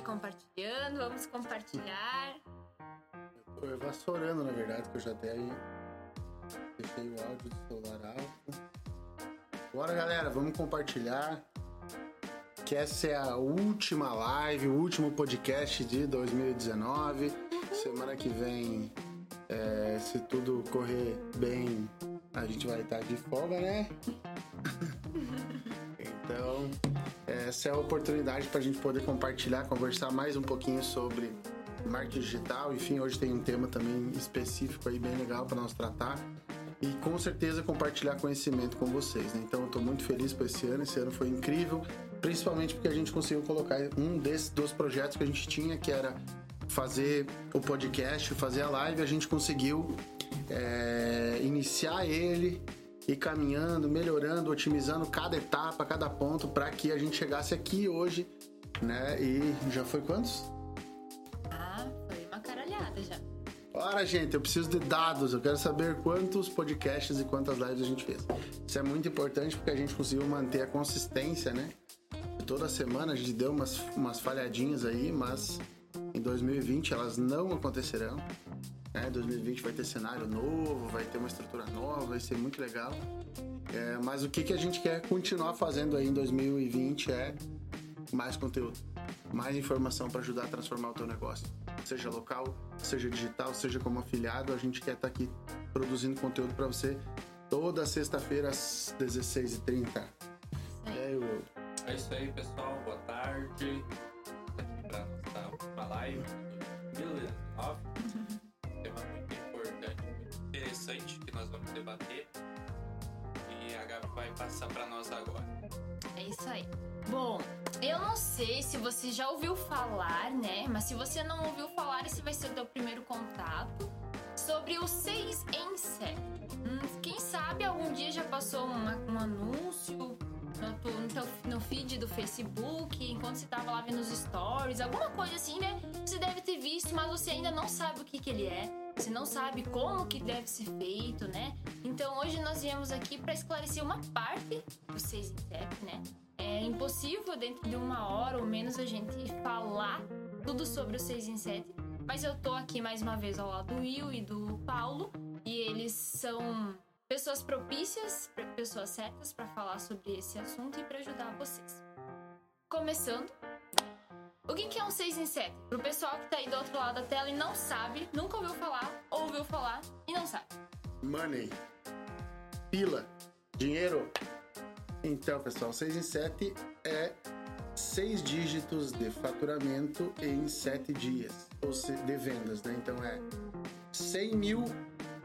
aí compartilhando, vamos compartilhar. Eu tô vassourando, na verdade, que eu já até deixei o áudio do celular alto. Bora, galera, vamos compartilhar. Que essa é a última live, o último podcast de 2019. Semana que vem, é, se tudo correr bem, a gente vai estar de folga, né? essa é a oportunidade para a gente poder compartilhar, conversar mais um pouquinho sobre marketing digital. Enfim, hoje tem um tema também específico aí bem legal para nós tratar e com certeza compartilhar conhecimento com vocês. Né? Então, eu estou muito feliz por esse ano. Esse ano foi incrível, principalmente porque a gente conseguiu colocar um desses dos projetos que a gente tinha, que era fazer o podcast, fazer a live. A gente conseguiu é, iniciar ele e caminhando, melhorando, otimizando cada etapa, cada ponto para que a gente chegasse aqui hoje, né? E já foi quantos? Ah, foi uma caralhada já. Ora, gente, eu preciso de dados. Eu quero saber quantos podcasts e quantas lives a gente fez. Isso é muito importante porque a gente conseguiu manter a consistência, né? Toda semana a gente deu umas, umas falhadinhas aí, mas em 2020 elas não acontecerão. Né? 2020 vai ter cenário novo, vai ter uma estrutura nova, vai ser muito legal. É, mas o que, que a gente quer continuar fazendo aí em 2020 é mais conteúdo, mais informação para ajudar a transformar o teu negócio. Seja local, seja digital, seja como afiliado, a gente quer estar tá aqui produzindo conteúdo para você toda sexta-feira às 16h30. É, eu... é isso aí, pessoal. Boa tarde. Aqui para nossa última live 2019 debater. E a Gabi vai passar para nós agora. É isso aí. Bom, eu não sei se você já ouviu falar, né? Mas se você não ouviu falar, esse vai ser o teu primeiro contato sobre o 6 em 7. Hum, quem sabe algum dia já passou uma, um anúncio no, no, teu, no feed do Facebook, enquanto você tava lá vendo os stories, alguma coisa assim, né? Você deve ter visto, mas você ainda não sabe o que, que ele é. Você não sabe como que deve ser feito, né? Então hoje nós viemos aqui para esclarecer uma parte do 6 em 7, né? É impossível dentro de uma hora ou menos a gente falar tudo sobre o 6 em 7, mas eu tô aqui mais uma vez ao lado do Will e do Paulo, e eles são pessoas propícias, pessoas certas para falar sobre esse assunto e para ajudar vocês. Começando, o que é um 6 em 7? Pro pessoal que tá aí do outro lado da tela e não sabe, nunca ouviu falar, ouviu falar e não sabe. Money. Pila. Dinheiro. Então, pessoal, 6 em 7 é 6 dígitos de faturamento em 7 dias. Ou de vendas, né? Então é 100 mil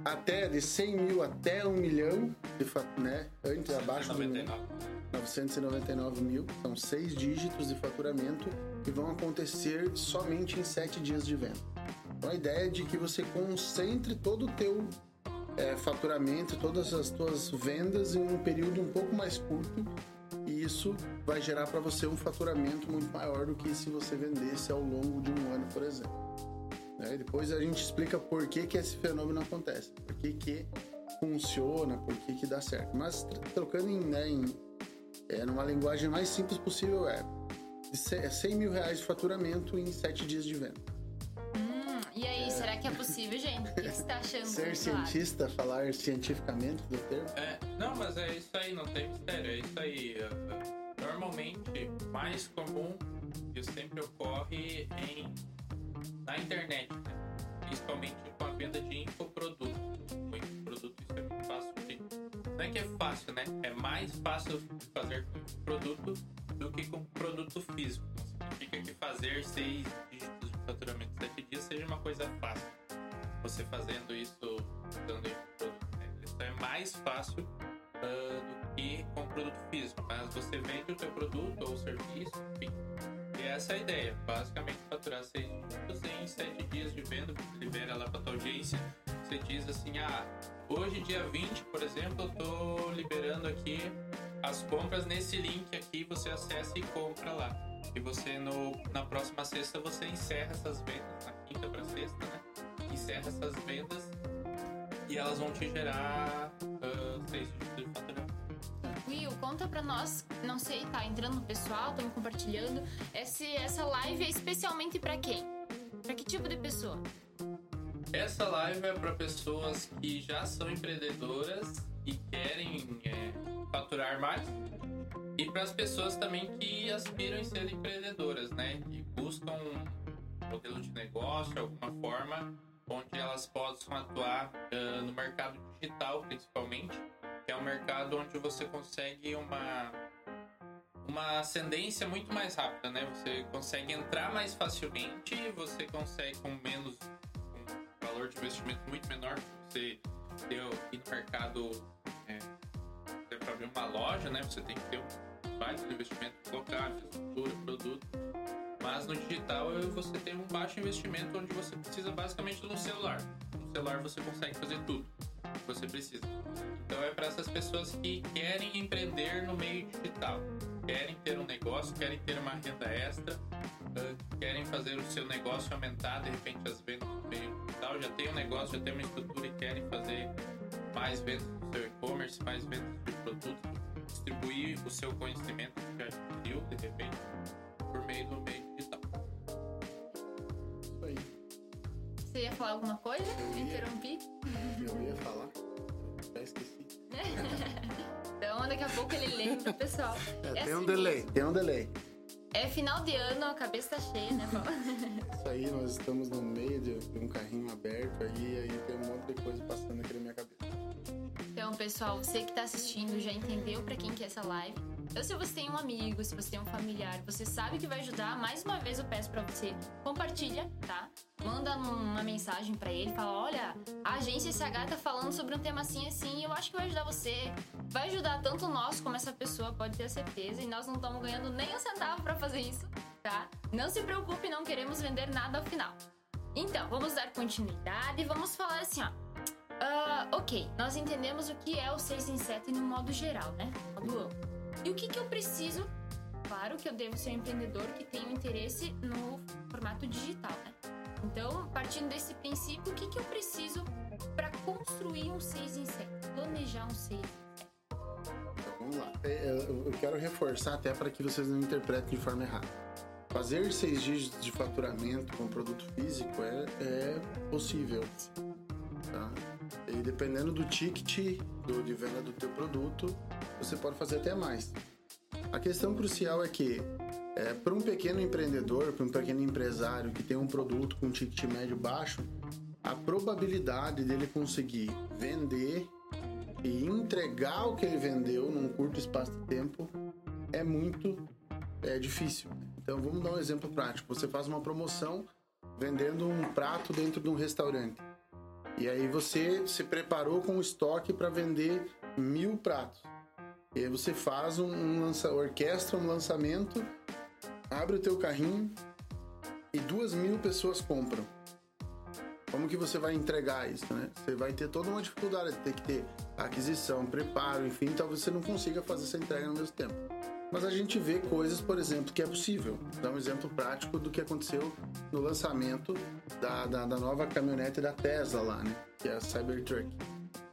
até, de 100 mil até 1 milhão, de, né? Antes, abaixo do 999 mil. São 6 dígitos de faturamento que vão acontecer somente em sete dias de venda. Então a ideia é de que você concentre todo o teu é, faturamento, todas as tuas vendas em um período um pouco mais curto e isso vai gerar para você um faturamento muito maior do que se você vendesse ao longo de um ano, por exemplo. Né? Depois a gente explica por que, que esse fenômeno acontece, por que, que funciona, por que, que dá certo. Mas trocando em, né, em é, numa linguagem mais simples possível é 100 é mil reais de faturamento em 7 dias de venda. Hum, e aí, é... será que é possível, gente? O que você está achando? Ser cientista, falar cientificamente do termo? É, não, mas é isso aí, não tem mistério, é isso aí. Normalmente, mais comum, isso sempre ocorre em, na internet, né? principalmente com a venda de infoproduto. O infoproduto, isso é muito fácil de... Não é que é fácil, né? É mais fácil de fazer com produto do que com produto físico. Significa que fazer seis dígitos de faturamento em sete dias seja uma coisa fácil. Você fazendo isso usando esse produto. Né? Isso é mais fácil uh, do que com produto físico. Mas você vende o teu produto ou serviço, enfim. E essa é a ideia. Basicamente faturar seis dígitos em sete dias de venda. Você libera lá para tua audiência. Você diz assim, ah, hoje dia 20, por exemplo, eu tô liberando aqui as compras nesse link aqui, você acessa e compra lá. E você no, na próxima sexta você encerra essas vendas, na quinta para sexta, né? Encerra essas vendas e elas vão te gerar uh, seis dígitos de faturamento. Will, conta pra nós, não sei, tá entrando no pessoal, estão compartilhando. Esse, essa live é especialmente pra quem? Pra que tipo de pessoa? Essa live é para pessoas que já são empreendedoras e querem é, faturar mais. E para as pessoas também que aspiram em ser empreendedoras, né? Que buscam um modelo de negócio, alguma forma, onde elas possam atuar uh, no mercado digital, principalmente, que é um mercado onde você consegue uma uma ascendência muito mais rápida, né? Você consegue entrar mais facilmente, você consegue com menos um valor de investimento muito menor, você ir no mercado para abrir uma loja, né? Você tem que ter um baixo investimento local, infraestrutura, produto. Mas no digital você tem um baixo investimento onde você precisa basicamente de um celular. No celular você consegue fazer tudo que você precisa. Então é para essas pessoas que querem empreender no meio digital querem ter um negócio, querem ter uma renda extra, querem fazer o seu negócio aumentar, de repente as vendas no meio digital, já tem um negócio, já tem uma estrutura e querem fazer mais vendas no seu e-commerce, o seu conhecimento que já adquiriu, de repente, por meio do meio digital. Isso aí. Você ia falar alguma coisa? Eu ia. Interrompi? Eu ia falar. Já esqueci. Então daqui a pouco ele lembra pro pessoal. É, É tem um assim delay, mesmo. tem um delay. É final de ano, a cabeça tá cheia, né, Paulo? Isso aí, nós estamos no meio de de um carrinho aberto aí, aí tem um monte de coisa passando aqui na minha cabeça. Então, pessoal, você que tá assistindo já entendeu pra quem que é essa live. Então, se você tem um amigo, se você tem um familiar, você sabe que vai ajudar, mais uma vez eu peço pra você, compartilha, tá? Manda uma mensagem pra ele, fala, olha, a agência SH tá falando sobre um tema assim assim, eu acho que vai ajudar você. Vai ajudar tanto nós como essa pessoa, pode ter certeza, e nós não estamos ganhando nem um centavo pra fazer isso, tá? Não se preocupe, não queremos vender nada ao final. Então, vamos dar continuidade e vamos falar assim, ó. Ah, ok, nós entendemos o que é o 6 em 7 no modo geral, né? Amplo. E o que, que eu preciso? Claro que eu devo ser um empreendedor que tem interesse no formato digital, né? Então, partindo desse princípio, o que, que eu preciso para construir um 6 em 7? Planejar um 6 em 7. Então, vamos lá. É, é, eu quero reforçar até para que vocês não interpretem de forma errada. Fazer seis dígitos de faturamento com produto físico é, é possível. Tá? E dependendo do ticket do, de venda do teu produto, você pode fazer até mais. A questão crucial é que é, para um pequeno empreendedor, para um pequeno empresário que tem um produto com ticket médio baixo, a probabilidade dele conseguir vender e entregar o que ele vendeu num curto espaço de tempo é muito é, difícil. Então vamos dar um exemplo prático. Você faz uma promoção vendendo um prato dentro de um restaurante. E aí você se preparou com o estoque para vender mil pratos. E aí você faz um, um lança, orquestra um lançamento, abre o teu carrinho e duas mil pessoas compram. Como que você vai entregar isso, né? Você vai ter toda uma dificuldade, ter que ter aquisição, preparo, enfim, talvez você não consiga fazer essa entrega no mesmo tempo. Mas a gente vê coisas, por exemplo, que é possível. Dar um exemplo prático do que aconteceu no lançamento da, da, da nova caminhonete da Tesla lá, né? Que é a Cybertruck.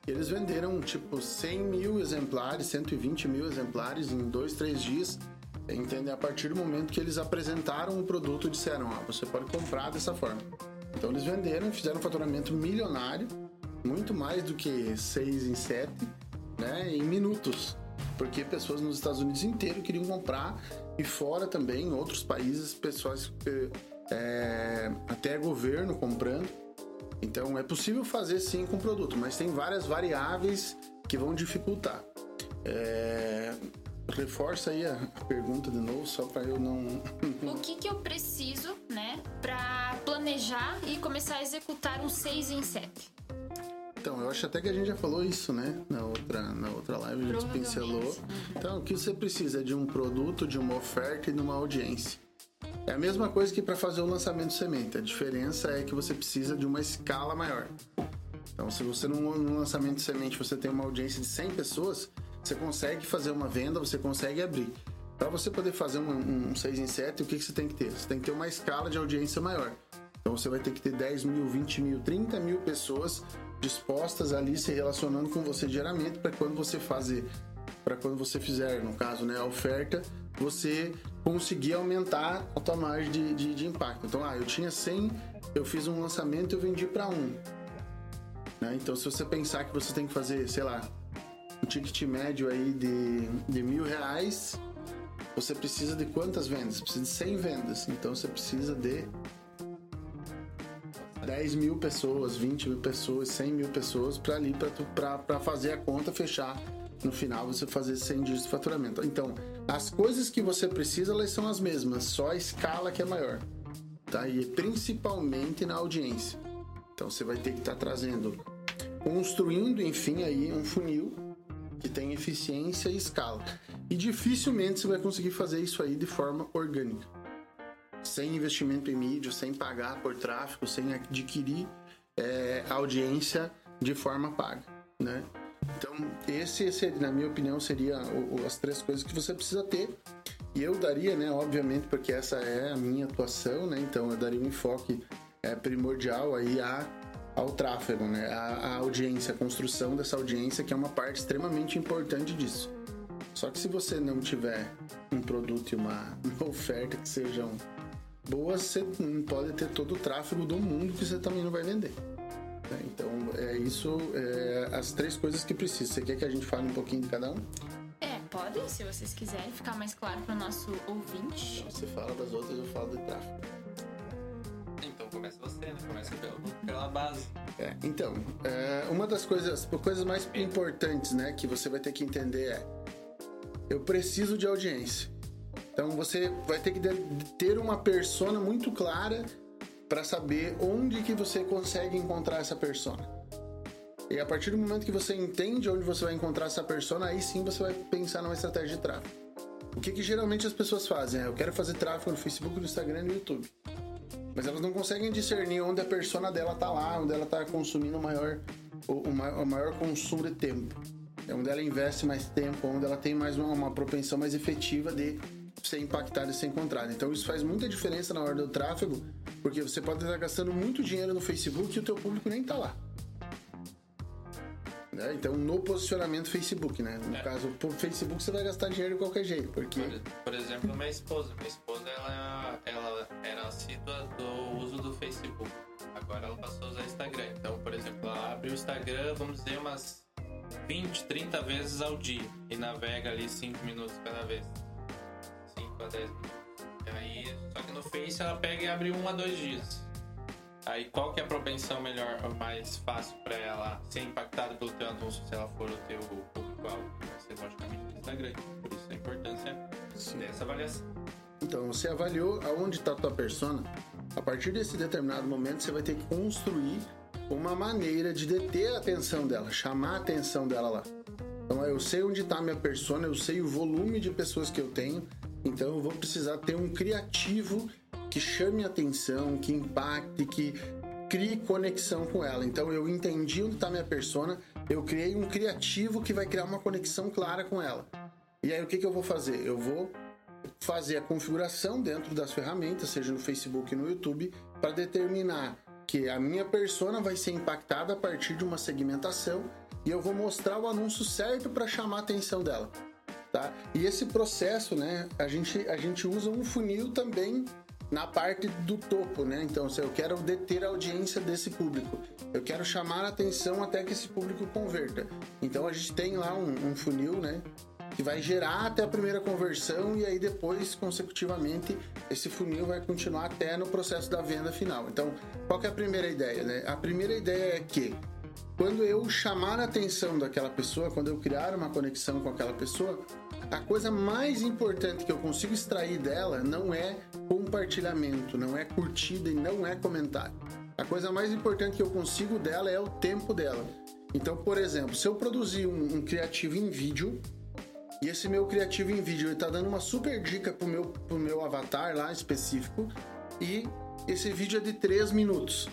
Eles venderam, tipo, 100 mil exemplares, 120 mil exemplares em dois, três dias. Entendem? A partir do momento que eles apresentaram o produto, disseram, ah, você pode comprar dessa forma. Então eles venderam fizeram um faturamento milionário, muito mais do que 6 em 7, né, em minutos. Porque pessoas nos Estados Unidos inteiro queriam comprar e fora também, em outros países, pessoas, é, até governo comprando. Então é possível fazer sim com produto, mas tem várias variáveis que vão dificultar. É, reforça aí a pergunta de novo, só para eu não. O que, que eu preciso, né, para planejar e começar a executar um 6 em 7? Então, eu acho até que a gente já falou isso, né? Na outra, na outra live, a gente pincelou. Então, o que você precisa é de um produto, de uma oferta e de uma audiência. É a mesma coisa que para fazer o lançamento de semente. A diferença é que você precisa de uma escala maior. Então, se você num, lançamento de semente você tem uma audiência de 100 pessoas, você consegue fazer uma venda, você consegue abrir. Para você poder fazer um, um 6 em 7, o que, que você tem que ter? Você tem que ter uma escala de audiência maior. Então você vai ter que ter 10 mil, 20 mil, 30 mil pessoas dispostas ali se relacionando com você diariamente para quando você fazer para quando você fizer, no caso, né, a oferta, você conseguir aumentar a tua margem de, de, de impacto. Então, ah, eu tinha 100, eu fiz um lançamento e eu vendi para um. Né? Então, se você pensar que você tem que fazer, sei lá, um ticket médio aí de, de mil reais, você precisa de quantas vendas? Precisa de 100 vendas. Então, você precisa de 10 mil pessoas, 20 mil pessoas, 100 mil pessoas para ali, para fazer a conta fechar. No final, você fazer 100 dias de faturamento. Então, as coisas que você precisa, elas são as mesmas, só a escala que é maior. Tá? E principalmente na audiência. Então, você vai ter que estar tá trazendo, construindo, enfim, aí um funil que tem eficiência e escala. E dificilmente você vai conseguir fazer isso aí de forma orgânica sem investimento em mídia, sem pagar por tráfego, sem adquirir é, audiência de forma paga, né? Então, esse, esse, na minha opinião, seria o, as três coisas que você precisa ter. E eu daria, né, obviamente, porque essa é a minha atuação, né? Então, eu daria um enfoque é, primordial aí a, ao tráfego, né? A, a audiência, a construção dessa audiência, que é uma parte extremamente importante disso. Só que se você não tiver um produto e uma, uma oferta que sejam boas, você pode ter todo o tráfego do mundo que você também não vai vender. Né? Então, é isso, é, as três coisas que precisa. Você quer que a gente fale um pouquinho de cada um? É, podem, se vocês quiserem ficar mais claro para o nosso ouvinte. Então, você fala das outras, eu falo de tráfego. Então começa você, né? Começa pela, pela base. É, então, é, uma das coisas, coisas mais importantes, né, que você vai ter que entender é eu preciso de audiência. Então você vai ter que ter uma persona muito clara para saber onde que você consegue encontrar essa persona. E a partir do momento que você entende onde você vai encontrar essa persona, aí sim você vai pensar numa estratégia de tráfego. O que, que geralmente as pessoas fazem? É, eu quero fazer tráfego no Facebook, no Instagram e no YouTube. Mas elas não conseguem discernir onde a persona dela tá lá, onde ela tá consumindo o maior, o, o maior consumo de tempo. É onde ela investe mais tempo, onde ela tem mais uma, uma propensão mais efetiva de ser impactado e ser encontrado. Então isso faz muita diferença na hora do tráfego, porque você pode estar gastando muito dinheiro no Facebook e o teu público nem está lá. Né? Então, no posicionamento Facebook, né? No é. caso, por Facebook você vai gastar dinheiro de qualquer jeito, porque... Por, por exemplo, minha esposa. Minha esposa, ela, ela era assídua do uso do Facebook. Agora ela passou a usar Instagram. Então, por exemplo, ela abre o Instagram, vamos dizer, umas 20, 30 vezes ao dia. E navega ali 5 minutos cada vez para 10 minutos. E aí, só que no Face ela pega e abre um a dois dias. Aí qual que é a propensão melhor, mais fácil para ela ser impactada pelo teu anúncio se ela for o teu público-alvo? Vai ser logicamente no Instagram. Por isso a importância Sim. dessa avaliação. Então, você avaliou aonde está a tua persona. A partir desse determinado momento, você vai ter que construir uma maneira de deter a atenção dela, chamar a atenção dela lá. Então, eu sei onde está a minha persona, eu sei o volume de pessoas que eu tenho, então eu vou precisar ter um criativo que chame atenção, que impacte, que crie conexão com ela. Então eu entendi onde está minha persona, eu criei um criativo que vai criar uma conexão clara com ela. E aí o que, que eu vou fazer? Eu vou fazer a configuração dentro das ferramentas, seja no Facebook e no YouTube, para determinar que a minha persona vai ser impactada a partir de uma segmentação e eu vou mostrar o anúncio certo para chamar a atenção dela. Tá? E esse processo, né, a gente, a gente usa um funil também na parte do topo, né? Então, se eu quero deter a audiência desse público, eu quero chamar a atenção até que esse público converta. Então, a gente tem lá um, um funil, né? Que vai gerar até a primeira conversão e aí depois, consecutivamente, esse funil vai continuar até no processo da venda final. Então, qual é a primeira ideia, né? A primeira ideia é que quando eu chamar a atenção daquela pessoa, quando eu criar uma conexão com aquela pessoa, a coisa mais importante que eu consigo extrair dela não é compartilhamento, não é curtida e não é comentário. A coisa mais importante que eu consigo dela é o tempo dela. Então, por exemplo, se eu produzir um, um criativo em vídeo e esse meu criativo em vídeo está dando uma super dica pro meu, pro meu avatar lá específico e esse vídeo é de 3 minutos.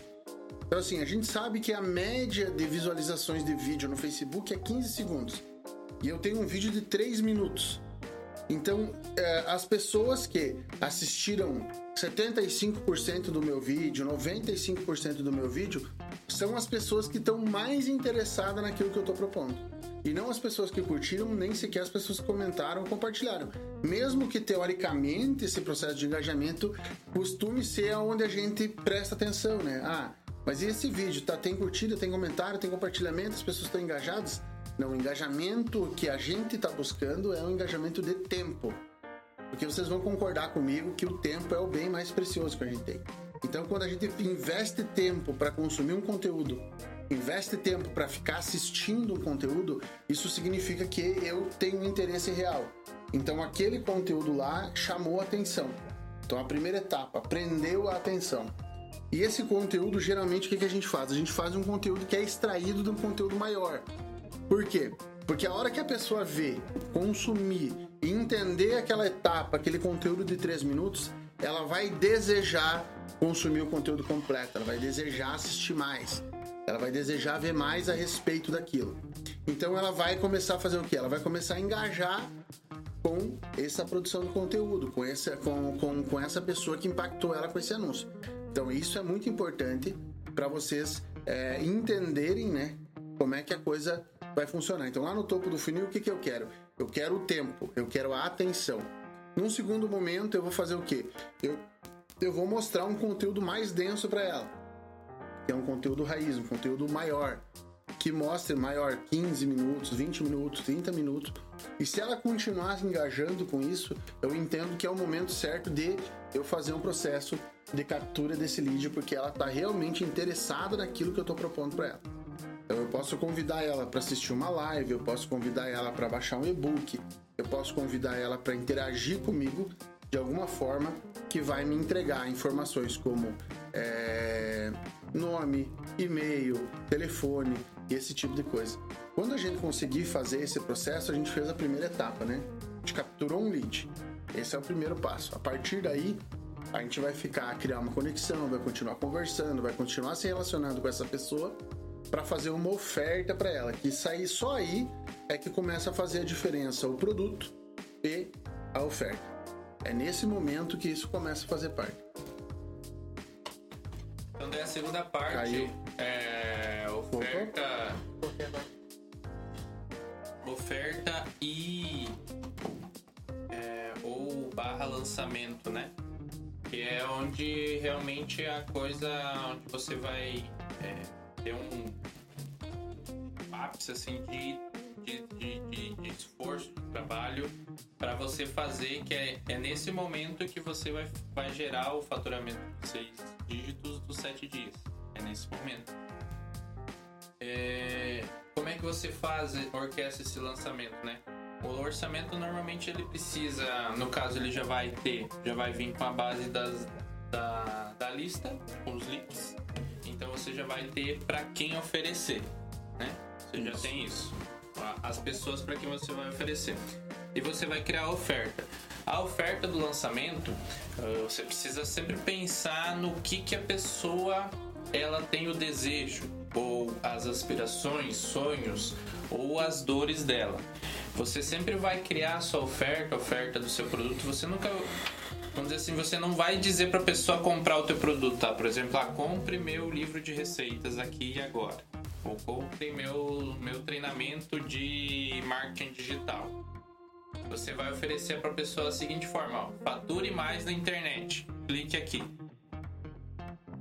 Então, assim, a gente sabe que a média de visualizações de vídeo no Facebook é 15 segundos. E eu tenho um vídeo de 3 minutos. Então, é, as pessoas que assistiram 75% do meu vídeo, 95% do meu vídeo, são as pessoas que estão mais interessadas naquilo que eu estou propondo. E não as pessoas que curtiram, nem sequer as pessoas que comentaram ou compartilharam. Mesmo que teoricamente esse processo de engajamento costume ser onde a gente presta atenção, né? Ah, mas e esse vídeo? Tá, tem curtida, tem comentário, tem compartilhamento, as pessoas estão engajadas? Não, o engajamento que a gente está buscando é um engajamento de tempo. Porque vocês vão concordar comigo que o tempo é o bem mais precioso que a gente tem. Então, quando a gente investe tempo para consumir um conteúdo, investe tempo para ficar assistindo um conteúdo, isso significa que eu tenho um interesse real. Então, aquele conteúdo lá chamou atenção. Então, a primeira etapa, prendeu a atenção. E esse conteúdo, geralmente, o que a gente faz? A gente faz um conteúdo que é extraído de um conteúdo maior. Por quê? Porque a hora que a pessoa vê, consumir e entender aquela etapa, aquele conteúdo de 3 minutos, ela vai desejar consumir o conteúdo completo, ela vai desejar assistir mais, ela vai desejar ver mais a respeito daquilo. Então ela vai começar a fazer o que? Ela vai começar a engajar com essa produção do conteúdo, com essa, com, com, com essa pessoa que impactou ela com esse anúncio. Então isso é muito importante para vocês é, entenderem, né, como é que a coisa vai funcionar. Então lá no topo do funil, o que, que eu quero? Eu quero o tempo, eu quero a atenção. Num segundo momento, eu vou fazer o quê? Eu, eu vou mostrar um conteúdo mais denso para ela, que é um conteúdo raiz, um conteúdo maior, que mostre maior 15 minutos, 20 minutos, 30 minutos. E se ela continuar engajando com isso, eu entendo que é o momento certo de eu fazer um processo de captura desse lead, porque ela está realmente interessada naquilo que eu estou propondo para ela. Eu posso convidar ela para assistir uma live, eu posso convidar ela para baixar um e-book, eu posso convidar ela para interagir comigo de alguma forma que vai me entregar informações como é, nome, e-mail, telefone e esse tipo de coisa. Quando a gente conseguir fazer esse processo, a gente fez a primeira etapa, né? A gente capturou um lead. Esse é o primeiro passo. A partir daí, a gente vai ficar, criar uma conexão, vai continuar conversando, vai continuar se relacionando com essa pessoa para fazer uma oferta para ela. Que sair só aí é que começa a fazer a diferença o produto e a oferta. É nesse momento que isso começa a fazer parte. Então daí a segunda parte Caiu. é oferta. Oferta e é, ou barra lançamento, né? Que é onde realmente a coisa onde você vai é, ter um ápice assim de, de, de, de, de esforço, de trabalho para você fazer, que é, é nesse momento que você vai, vai gerar o faturamento de seis dígitos dos sete dias. É nesse momento. É, como é que você faz, orquestra esse lançamento, né? O orçamento normalmente ele precisa, no caso ele já vai ter, já vai vir com a base das, da, da lista, com os leads. Então você já vai ter para quem oferecer, né? Você já tem isso. As pessoas para quem você vai oferecer. E você vai criar a oferta. A oferta do lançamento, ah, você precisa sempre pensar no que, que a pessoa ela tem o desejo, ou as aspirações, sonhos, ou as dores dela. Você sempre vai criar a sua oferta, a oferta do seu produto. Você nunca vamos dizer assim, você não vai dizer para a pessoa comprar o teu produto, tá? Por exemplo, ah, compre meu livro de receitas aqui e agora. Ou compre meu, meu treinamento de marketing digital. Você vai oferecer para a pessoa da seguinte forma, ó, fature mais na internet. Clique aqui.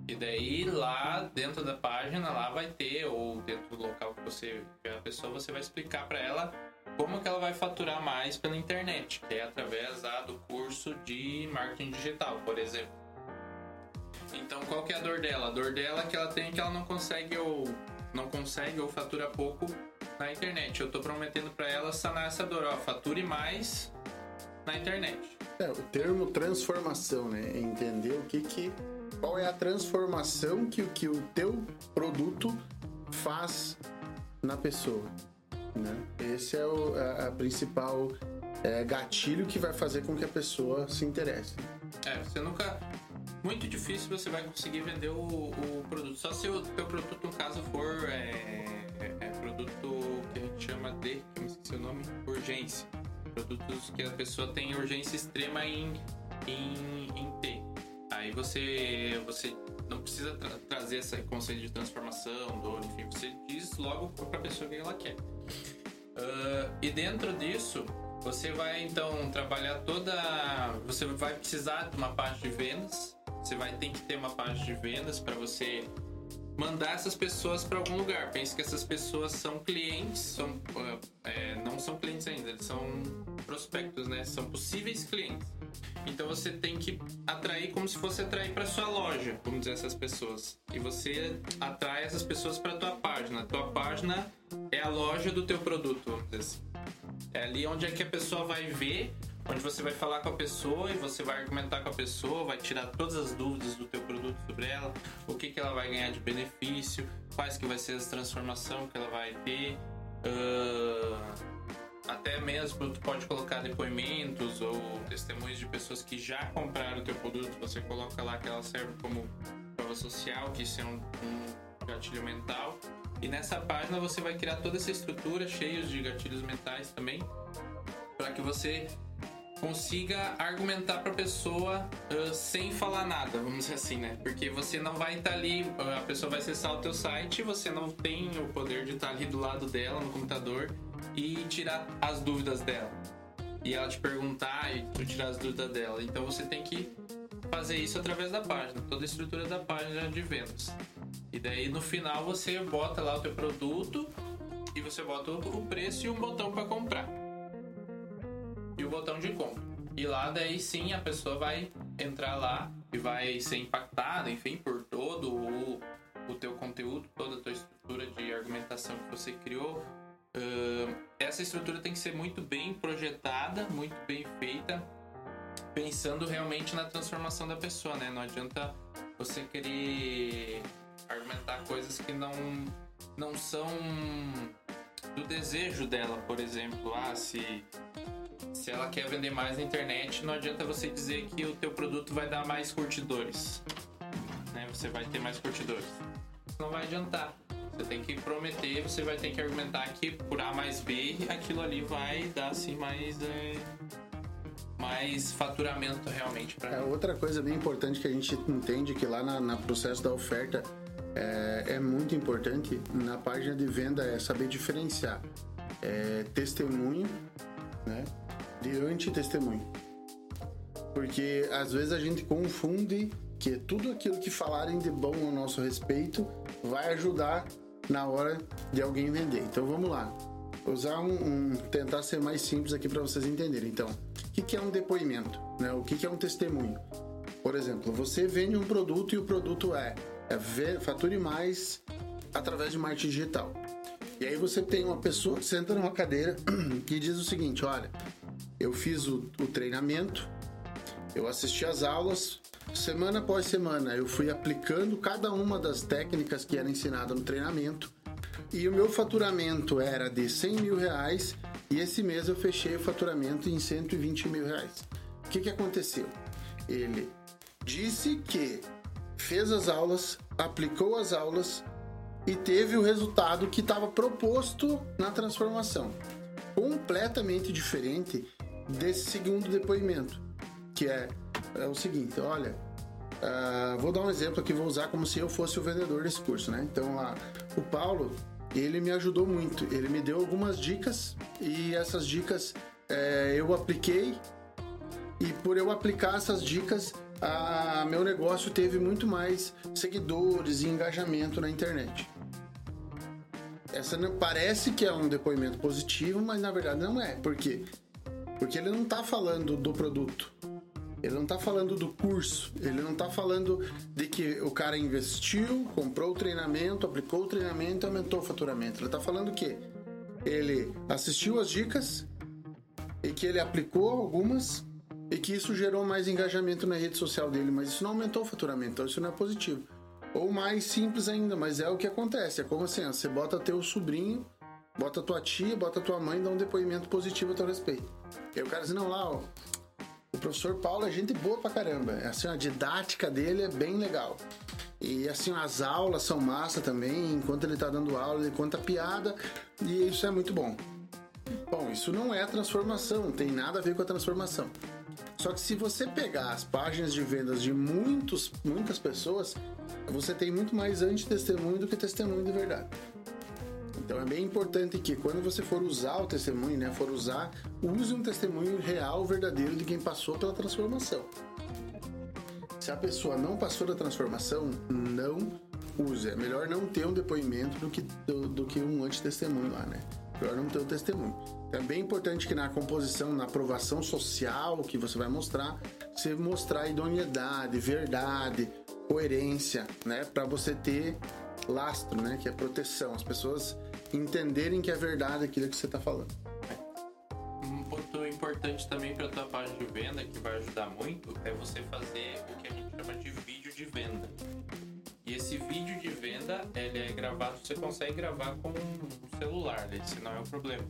E daí lá dentro da página lá vai ter ou dentro do local que você vê a pessoa, você vai explicar para ela como que ela vai faturar mais pela internet, é através da, do curso de marketing digital, por exemplo. Então, qual que é a dor dela? A dor dela é que ela tem que ela não consegue ou não consegue ou fatura pouco na internet. Eu tô prometendo para ela sanar essa dor, ó, fature mais na internet. É, o termo transformação, né? É entender o que que qual é a transformação que, que o teu produto faz na pessoa. Né? Esse é o a, a principal é, gatilho que vai fazer com que a pessoa se interesse. É, você nunca. Muito difícil você vai conseguir vender o, o produto. Só se o teu produto, no caso, for é, é, é produto que a gente chama de. Que eu esqueci o nome? Urgência. Produtos que a pessoa tem urgência extrema em, em, em ter. Aí você, você não precisa tra trazer esse conceito de transformação, dor, enfim, você diz logo para a pessoa o que ela quer. E dentro disso, você vai então trabalhar toda. Você vai precisar de uma parte de vendas. Você vai ter que ter uma parte de vendas para você mandar essas pessoas para algum lugar. Pense que essas pessoas são clientes, são, é, não são clientes ainda, eles são prospectos, né? São possíveis clientes. Então você tem que atrair como se fosse atrair para sua loja, vamos dizer essas pessoas. E você atrai essas pessoas para tua página. A tua página é a loja do teu produto, vamos dizer assim. É ali onde é que a pessoa vai ver onde você vai falar com a pessoa e você vai argumentar com a pessoa, vai tirar todas as dúvidas do teu produto sobre ela, o que, que ela vai ganhar de benefício, quais que vai ser as transformações que ela vai ter. Uh, até mesmo tu pode colocar depoimentos ou testemunhos de pessoas que já compraram o teu produto, você coloca lá que ela serve como prova social, que isso é um, um gatilho mental. E nessa página você vai criar toda essa estrutura cheios de gatilhos mentais também, para que você consiga argumentar para a pessoa uh, sem falar nada, vamos dizer assim, né? Porque você não vai estar tá ali, a pessoa vai acessar o teu site, você não tem o poder de estar tá ali do lado dela no computador e tirar as dúvidas dela. E ela te perguntar e tu tirar as dúvidas dela. Então você tem que fazer isso através da página, toda a estrutura da página de vendas. E daí no final você bota lá o teu produto e você bota o preço e um botão para comprar e o botão de compra. E lá daí sim a pessoa vai entrar lá e vai ser impactada, enfim, por todo o, o teu conteúdo, toda a tua estrutura de argumentação que você criou. Essa estrutura tem que ser muito bem projetada, muito bem feita, pensando realmente na transformação da pessoa, né? Não adianta você querer argumentar coisas que não, não são do desejo dela, por exemplo. Ah, se se ela quer vender mais na internet, não adianta você dizer que o teu produto vai dar mais curtidores. Né? Você vai ter mais curtidores. Não vai adiantar. Você tem que prometer, você vai ter que argumentar que por A mais B, aquilo ali vai dar assim mais. É, mais faturamento realmente para é, Outra coisa bem importante que a gente entende que lá na, na processo da oferta é, é, muito importante na página de venda é saber diferenciar é, testemunho né, de anti-testemunho. Porque às vezes a gente confunde que tudo aquilo que falarem de bom ao nosso respeito vai ajudar na hora de alguém vender. Então vamos lá. Usar um, um tentar ser mais simples aqui para vocês entenderem. Então, o que, que é um depoimento? Né? O que, que é um testemunho? Por exemplo, você vende um produto e o produto é, é fature mais através de marketing digital. E aí você tem uma pessoa que senta numa cadeira que diz o seguinte: olha, eu fiz o, o treinamento, eu assisti às aulas, semana após semana eu fui aplicando cada uma das técnicas que era ensinada no treinamento e o meu faturamento era de 100 mil reais e esse mês eu fechei o faturamento em 120 mil reais. O que, que aconteceu? Ele disse que fez as aulas, aplicou as aulas e teve o resultado que estava proposto na transformação. Completamente diferente desse segundo depoimento, que é, é o seguinte: olha, uh, vou dar um exemplo aqui, vou usar como se eu fosse o vendedor desse curso, né? Então lá, o Paulo, ele me ajudou muito, ele me deu algumas dicas e essas dicas é, eu apliquei e por eu aplicar essas dicas, a, meu negócio teve muito mais seguidores e engajamento na internet. Essa parece que é um depoimento positivo, mas na verdade não é. Por quê? Porque ele não está falando do produto. Ele não está falando do curso, ele não está falando de que o cara investiu, comprou o treinamento, aplicou o treinamento e aumentou o faturamento. Ele está falando que ele assistiu as dicas e que ele aplicou algumas e que isso gerou mais engajamento na rede social dele, mas isso não aumentou o faturamento, então isso não é positivo. Ou mais simples ainda, mas é o que acontece. É como assim, você bota teu sobrinho, bota tua tia, bota tua mãe, dá um depoimento positivo a teu respeito. E aí o cara diz, não, lá, ó, o professor Paulo é gente boa pra caramba. É assim, a didática dele é bem legal. E assim, as aulas são massa também, enquanto ele tá dando aula, ele conta piada, e isso é muito bom. Bom, isso não é transformação, não tem nada a ver com a transformação. Só que se você pegar as páginas de vendas de muitos, muitas pessoas, você tem muito mais anti-testemunho do que testemunho de verdade. Então é bem importante que quando você for usar o testemunho, né, for usar, use um testemunho real, verdadeiro de quem passou pela transformação. Se a pessoa não passou da transformação, não use. É melhor não ter um depoimento do que, do, do que um antitestemunho lá, né? Melhor não ter um testemunho. É bem importante que na composição, na aprovação social que você vai mostrar, você mostrar idoneidade, verdade, coerência, né? Para você ter lastro, né? Que é proteção. As pessoas entenderem que é verdade aquilo que você está falando. Um ponto importante também para a tua página de venda, que vai ajudar muito, é você fazer o que a gente chama de vídeo de venda. E esse vídeo de venda, ele é gravado, você consegue gravar com um celular, né? esse não é o problema.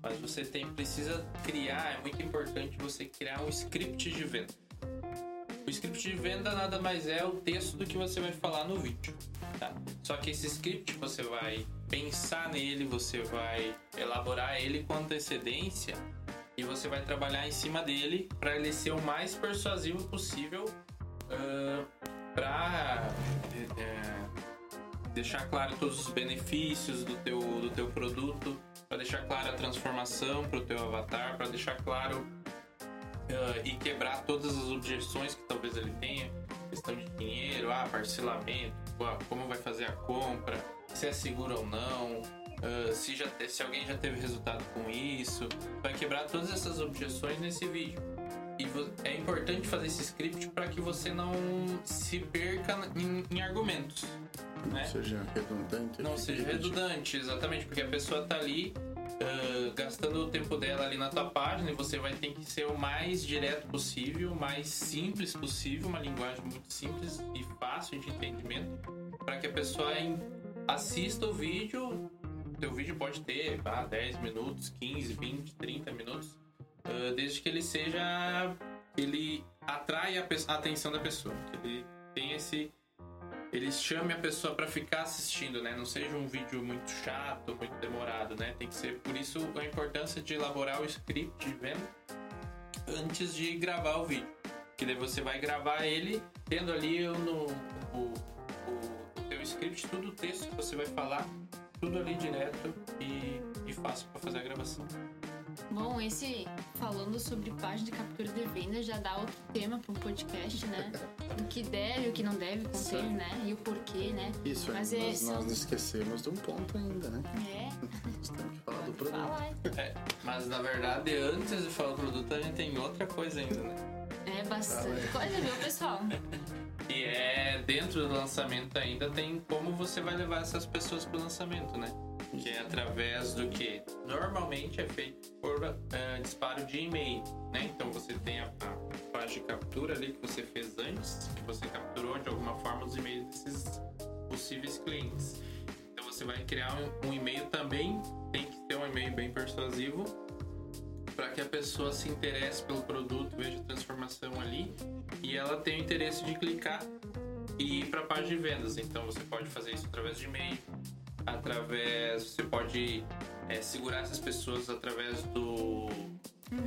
Mas você tem, precisa criar, é muito importante você criar um script de venda. O script de venda nada mais é o texto do que você vai falar no vídeo. Tá? Só que esse script você vai pensar nele, você vai elaborar ele com antecedência e você vai trabalhar em cima dele para ele ser o mais persuasivo possível uh, para é, deixar claro todos os benefícios do teu, do teu produto, para deixar claro a transformação para o teu avatar, para deixar claro uh, e quebrar todas as objeções que talvez ele tenha, questão de dinheiro, ah, parcelamento, ah, como vai fazer a compra, se é seguro ou não, uh, se, já se alguém já teve resultado com isso, vai quebrar todas essas objeções nesse vídeo. E é importante fazer esse script para que você não se perca em, em argumentos. Não né? seja redundante. Não seja redundante, exatamente, porque a pessoa tá ali uh, gastando o tempo dela ali na tua página e você vai ter que ser o mais direto possível, o mais simples possível, uma linguagem muito simples e fácil de entendimento, para que a pessoa assista o vídeo. Teu vídeo pode ter ah, 10 minutos, 15, 20, 30 minutos Uh, desde que ele seja. ele atrai a, a, atenção da pessoa. Que ele tem esse. Ele chame a pessoa para ficar assistindo, né? Não seja um vídeo muito chato, muito demorado, né? Tem que ser. Por isso a importância de elaborar o script de venda antes de gravar o vídeo. Que daí você vai gravar ele tendo ali no, o, o, o teu script, tudo o texto que você vai falar, tudo ali direto e, e fácil para fazer a gravação. Bom, esse falando sobre página de captura de venda já dá outro tema para um podcast, né? Do que deve, o que não deve conter, né? E o porquê, né? Isso, mas, é, nós, são... nós não esquecemos de um ponto ainda, né? É. Nós temos que falar do produto. Falar. É, mas na verdade, antes de falar do produto, a gente tem outra coisa ainda, né? É bastante coisa, viu, pessoal? E é dentro do lançamento ainda tem como você vai levar essas pessoas pro lançamento, né? Que é através do que normalmente é feito por uh, disparo de e-mail, né? Então você tem a, a de captura ali que você fez antes, que você capturou de alguma forma os e-mails desses possíveis clientes. Então você vai criar um, um e-mail também, tem que ter um e-mail bem persuasivo para que a pessoa se interesse pelo produto, veja a transformação ali e ela tenha o interesse de clicar e ir para a página de vendas. Então você pode fazer isso através de e-mail, através. Você pode é, segurar essas pessoas através do.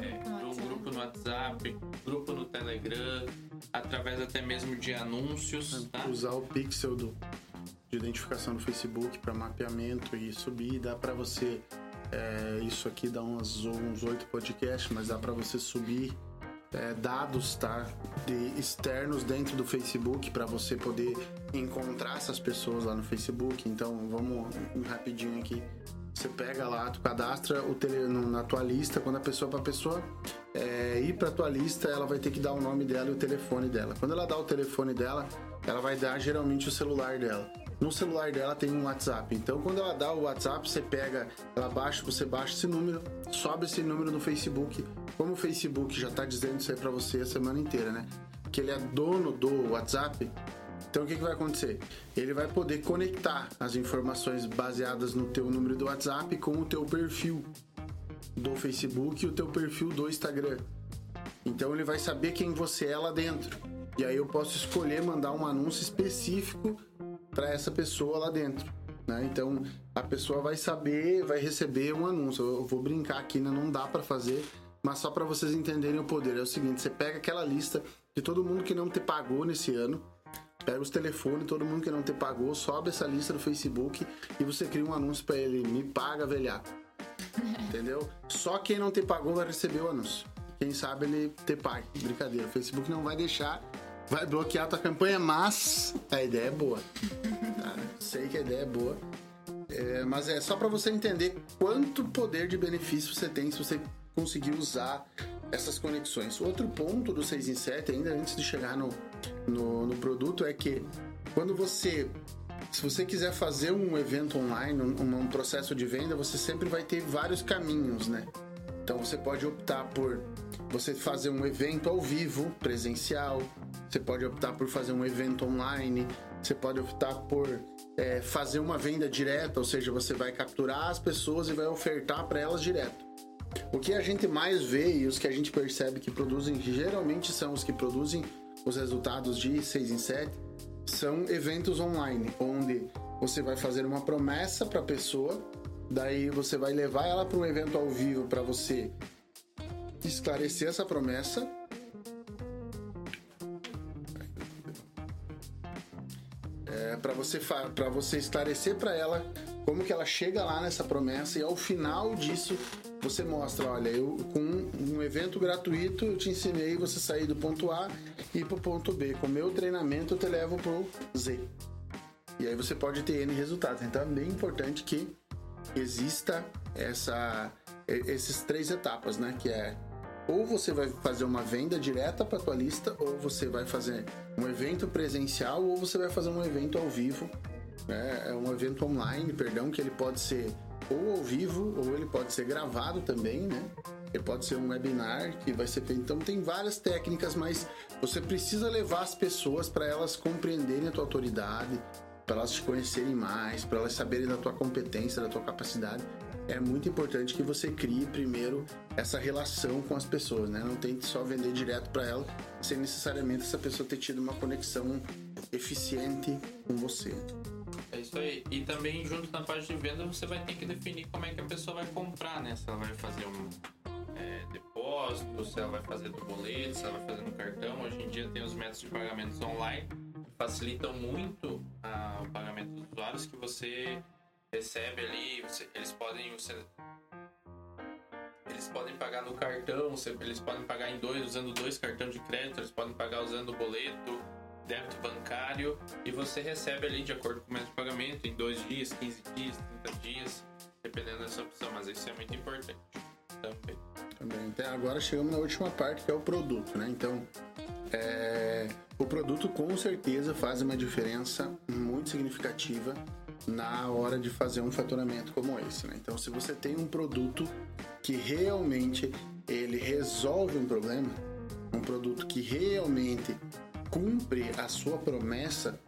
É, do grupo no WhatsApp, grupo no Telegram, através até mesmo de anúncios. Tá? Usar o pixel do, de identificação no Facebook para mapeamento e subir, dá para você. É, isso aqui dá uns, uns 8 podcasts, mas dá para você subir é, dados tá, de externos dentro do Facebook para você poder encontrar essas pessoas lá no Facebook. Então vamos rapidinho aqui. Você pega lá, tu cadastra o tele, no, na tua lista. Quando a pessoa para pessoa é, ir para tua lista, ela vai ter que dar o nome dela e o telefone dela. Quando ela dá o telefone dela, ela vai dar geralmente o celular dela. No celular dela tem um WhatsApp. Então, quando ela dá o WhatsApp, você pega, ela baixa, você baixa esse número, sobe esse número no Facebook. Como o Facebook já está dizendo isso aí para você a semana inteira, né? Que ele é dono do WhatsApp. Então, o que, que vai acontecer? Ele vai poder conectar as informações baseadas no teu número do WhatsApp com o teu perfil do Facebook e o teu perfil do Instagram. Então, ele vai saber quem você é lá dentro. E aí eu posso escolher mandar um anúncio específico para essa pessoa lá dentro. Né? Então a pessoa vai saber, vai receber um anúncio. Eu vou brincar aqui, né? não dá para fazer, mas só para vocês entenderem o poder. É o seguinte: você pega aquela lista de todo mundo que não te pagou nesse ano, Pega os telefones, todo mundo que não te pagou, sobe essa lista do Facebook e você cria um anúncio para ele, me paga, velhaco. Entendeu? Só quem não te pagou vai receber o anúncio. Quem sabe ele te pague. Brincadeira, o Facebook não vai deixar, vai bloquear a tua campanha, mas a ideia é boa. Tá? Sei que a ideia é boa. É, mas é só para você entender quanto poder de benefício você tem se você conseguir usar essas conexões. Outro ponto do 6 em 7, ainda antes de chegar no, no, no produto, é que quando você se você quiser fazer um evento online, um, um, processo de venda, você sempre vai ter vários caminhos, né? Então você pode optar por você fazer um evento ao vivo, presencial, você pode optar por fazer um evento online, você pode optar por é, fazer uma venda direta, ou seja, você vai capturar as pessoas e vai ofertar para elas direto. O que a gente mais vê e os que a gente percebe que produzem, geralmente são os que produzem os resultados de 6 em 7, são eventos online, onde você vai fazer uma promessa para a pessoa, daí você vai levar ela para um evento ao vivo para você esclarecer essa promessa. É, para você para você esclarecer para ela como que ela chega lá nessa promessa e ao final disso você mostra, olha, eu com um evento gratuito eu te ensinei você sair do ponto A e ir pro ponto B. Com meu treinamento eu te levo pro Z. E aí você pode ter N resultados. Então é bem importante que exista essa esses três etapas, né, que é ou você vai fazer uma venda direta para tua lista, ou você vai fazer um evento presencial, ou você vai fazer um evento ao vivo, né? é um evento online, perdão, que ele pode ser ou ao vivo, ou ele pode ser gravado também, né? Ele pode ser um webinar que vai ser feito. Então tem várias técnicas, mas você precisa levar as pessoas para elas compreenderem a tua autoridade, para elas te conhecerem mais, para elas saberem da tua competência, da tua capacidade. É muito importante que você crie primeiro essa relação com as pessoas, né? Não tente só vender direto para ela, sem necessariamente essa pessoa ter tido uma conexão eficiente com você. É isso aí. E também, junto na parte de venda, você vai ter que definir como é que a pessoa vai comprar, né? Se ela vai fazer um é, depósito, se ela vai fazer do boleto, se ela vai fazer no cartão. Hoje em dia tem os métodos de pagamentos online facilitam muito ah, o pagamento dos usuários que você recebe ali, você, eles podem você, eles podem pagar no cartão, eles podem pagar em dois usando dois cartões de crédito, eles podem pagar usando boleto, débito bancário e você recebe ali de acordo com o método de pagamento em dois dias, 15 dias, 30 dias, dependendo dessa opção, mas isso é muito importante também. Também. Então, agora chegamos na última parte que é o produto, né? Então, é... o produto com certeza faz uma diferença muito significativa na hora de fazer um faturamento como esse, né? Então, se você tem um produto que realmente ele resolve um problema, um produto que realmente cumpre a sua promessa,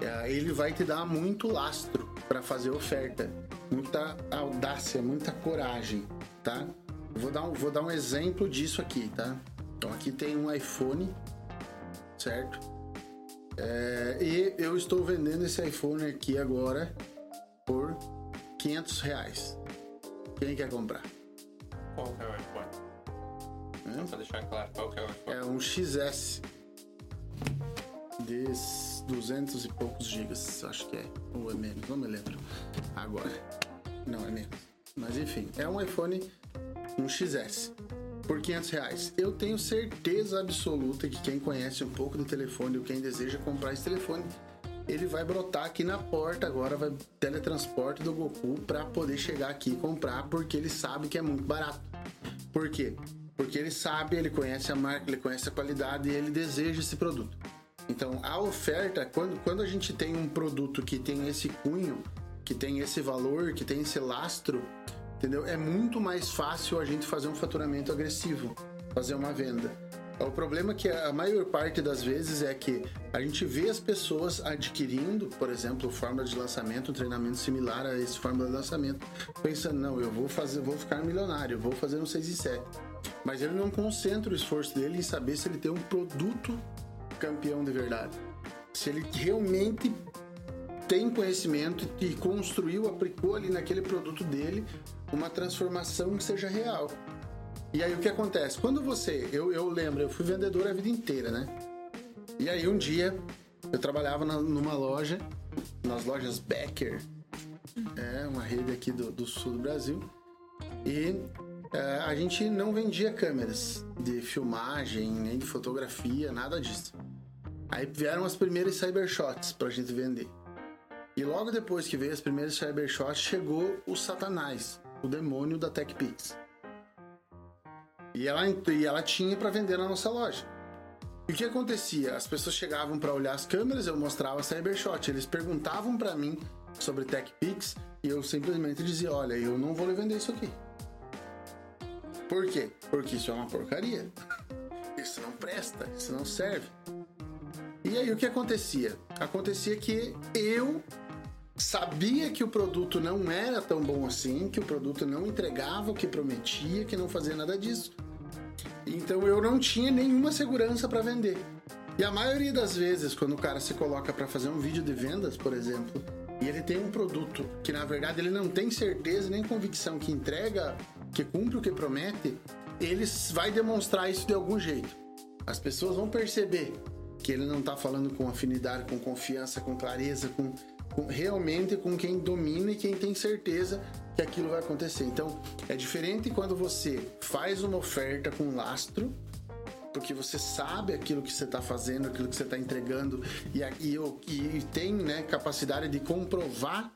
é, ele vai te dar muito lastro para fazer oferta, muita audácia, muita coragem, tá? Vou dar, um, vou dar um exemplo disso aqui, tá? Então aqui tem um iPhone, certo? É, e eu estou vendendo esse iPhone aqui agora por 500 reais. Quem quer comprar? Qual que é o iPhone? É? Pra deixar claro, qual que é o iPhone? É um XS de 200 e poucos gigas, acho que é, ou é menos, não me lembro agora. Não, é menos. Mas enfim, é um iPhone, um XS, por 500 reais. Eu tenho certeza absoluta que quem conhece um pouco do telefone ou quem deseja comprar esse telefone, ele vai brotar aqui na porta agora, vai teletransporte do Goku para poder chegar aqui e comprar, porque ele sabe que é muito barato. Por quê? Porque ele sabe, ele conhece a marca, ele conhece a qualidade e ele deseja esse produto. Então, a oferta, quando, quando a gente tem um produto que tem esse cunho, que tem esse valor, que tem esse lastro, entendeu? É muito mais fácil a gente fazer um faturamento agressivo, fazer uma venda. O problema é que a maior parte das vezes é que a gente vê as pessoas adquirindo, por exemplo, fórmula de lançamento, um treinamento similar a esse fórmula de lançamento, pensando, não, eu vou fazer, vou ficar milionário, vou fazer um 6 e 7. Mas ele não concentra o esforço dele em saber se ele tem um produto campeão de verdade. Se ele realmente tem conhecimento e construiu, aplicou ali naquele produto dele uma transformação que seja real. E aí o que acontece? Quando você, eu, eu lembro, eu fui vendedor a vida inteira, né? E aí um dia eu trabalhava na, numa loja, nas lojas Becker, é uma rede aqui do, do sul do Brasil, e é, a gente não vendia câmeras de filmagem, nem de fotografia, nada disso. Aí vieram as primeiras cybershots pra gente vender. E logo depois que veio as primeiras cybershots, chegou o Satanás, o demônio da TechPix. E ela, e ela tinha para vender na nossa loja. E o que acontecia? As pessoas chegavam para olhar as câmeras, eu mostrava Cybershot. Eles perguntavam para mim sobre TechPix e eu simplesmente dizia: Olha, eu não vou vender isso aqui. Por quê? Porque isso é uma porcaria. Isso não presta, isso não serve. E aí o que acontecia? Acontecia que eu sabia que o produto não era tão bom assim, que o produto não entregava o que prometia, que não fazia nada disso. Então eu não tinha nenhuma segurança para vender. E a maioria das vezes, quando o cara se coloca para fazer um vídeo de vendas, por exemplo, e ele tem um produto que na verdade ele não tem certeza nem convicção que entrega, que cumpre o que promete, ele vai demonstrar isso de algum jeito. As pessoas vão perceber que ele não está falando com afinidade, com confiança, com clareza, com realmente com quem domina e quem tem certeza que aquilo vai acontecer. Então, é diferente quando você faz uma oferta com lastro, porque você sabe aquilo que você está fazendo, aquilo que você está entregando e, e, e, tem né, capacidade de comprovar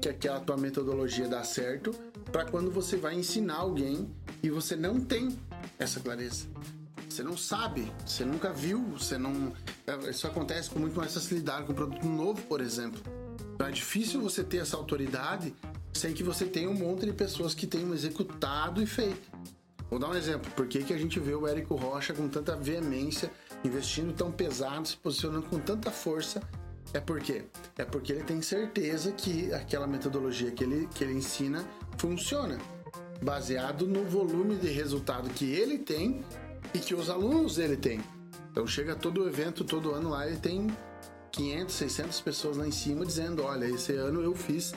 que aquela tua metodologia dá certo, para quando você vai ensinar alguém e você não tem essa clareza. Você não sabe, você nunca viu, você não. Isso acontece com muito mais facilidade com um produto novo, por exemplo. Então é difícil você ter essa autoridade sem que você tenha um monte de pessoas que tenham executado e feito. Vou dar um exemplo. Por que, que a gente vê o Érico Rocha com tanta veemência, investindo tão pesado, se posicionando com tanta força? É por quê? É porque ele tem certeza que aquela metodologia que ele, que ele ensina funciona, baseado no volume de resultado que ele tem e que os alunos dele têm. Então chega todo evento, todo ano lá, ele tem 500, 600 pessoas lá em cima dizendo: olha, esse ano eu fiz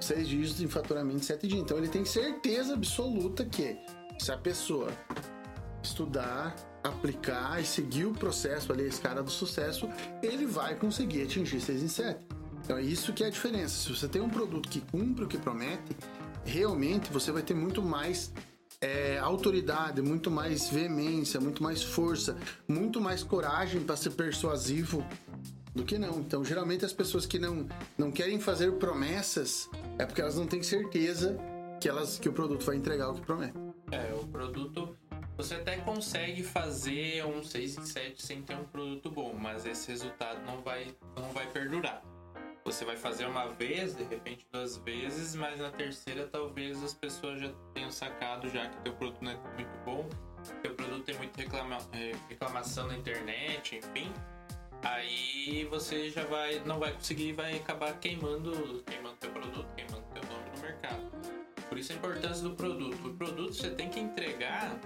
seis dígitos em faturamento em sete dias. Então ele tem certeza absoluta que se a pessoa estudar, aplicar e seguir o processo ali, a escada do sucesso, ele vai conseguir atingir 6 em 7. Então é isso que é a diferença. Se você tem um produto que cumpre o que promete, realmente você vai ter muito mais é, autoridade, muito mais veemência, muito mais força, muito mais coragem para ser persuasivo do que não. Então, geralmente as pessoas que não, não querem fazer promessas é porque elas não têm certeza que, elas, que o produto vai entregar o que promete. É, o produto. Você até consegue fazer um 6 em 7 sem ter um produto bom, mas esse resultado não vai, não vai perdurar. Você vai fazer uma vez, de repente duas vezes, mas na terceira talvez as pessoas já tenham sacado já que teu produto não é muito bom, teu produto tem muita reclama, é, reclamação na internet, enfim aí você já vai não vai conseguir vai acabar queimando queimando teu produto queimando teu nome no mercado. Por isso a importância do produto. O produto você tem que entregar